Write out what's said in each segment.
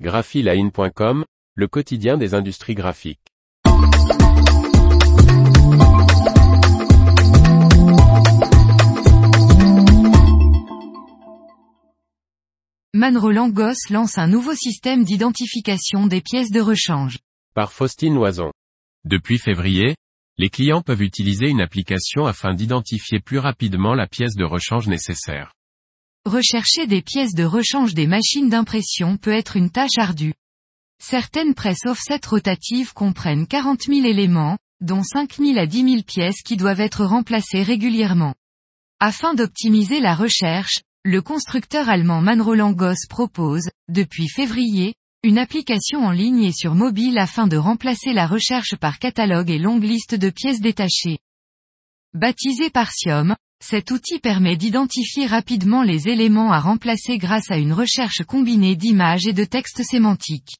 graphiline.com, le quotidien des industries graphiques. Manroland Goss lance un nouveau système d'identification des pièces de rechange. Par Faustine Loison. Depuis février, les clients peuvent utiliser une application afin d'identifier plus rapidement la pièce de rechange nécessaire. Rechercher des pièces de rechange des machines d'impression peut être une tâche ardue. Certaines presses offset rotatives comprennent 40 000 éléments, dont 5 000 à 10 000 pièces qui doivent être remplacées régulièrement. Afin d'optimiser la recherche, le constructeur allemand Manroland Goss propose, depuis février, une application en ligne et sur mobile afin de remplacer la recherche par catalogue et longue liste de pièces détachées. Baptisé Partium, cet outil permet d'identifier rapidement les éléments à remplacer grâce à une recherche combinée d'images et de textes sémantiques.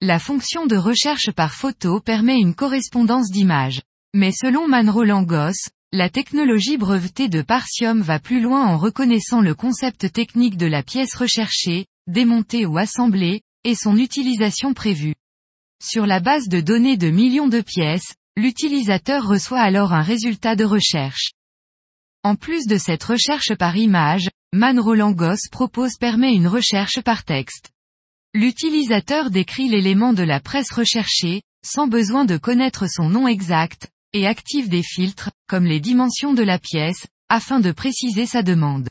La fonction de recherche par photo permet une correspondance d'images. Mais selon Manroland Goss, la technologie brevetée de Partium va plus loin en reconnaissant le concept technique de la pièce recherchée, démontée ou assemblée, et son utilisation prévue. Sur la base de données de millions de pièces, l'utilisateur reçoit alors un résultat de recherche. En plus de cette recherche par image, Man Roland Goss propose permet une recherche par texte. L'utilisateur décrit l'élément de la presse recherchée, sans besoin de connaître son nom exact, et active des filtres, comme les dimensions de la pièce, afin de préciser sa demande.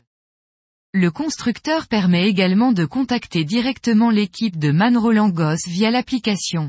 Le constructeur permet également de contacter directement l'équipe de Man Roland Goss via l'application.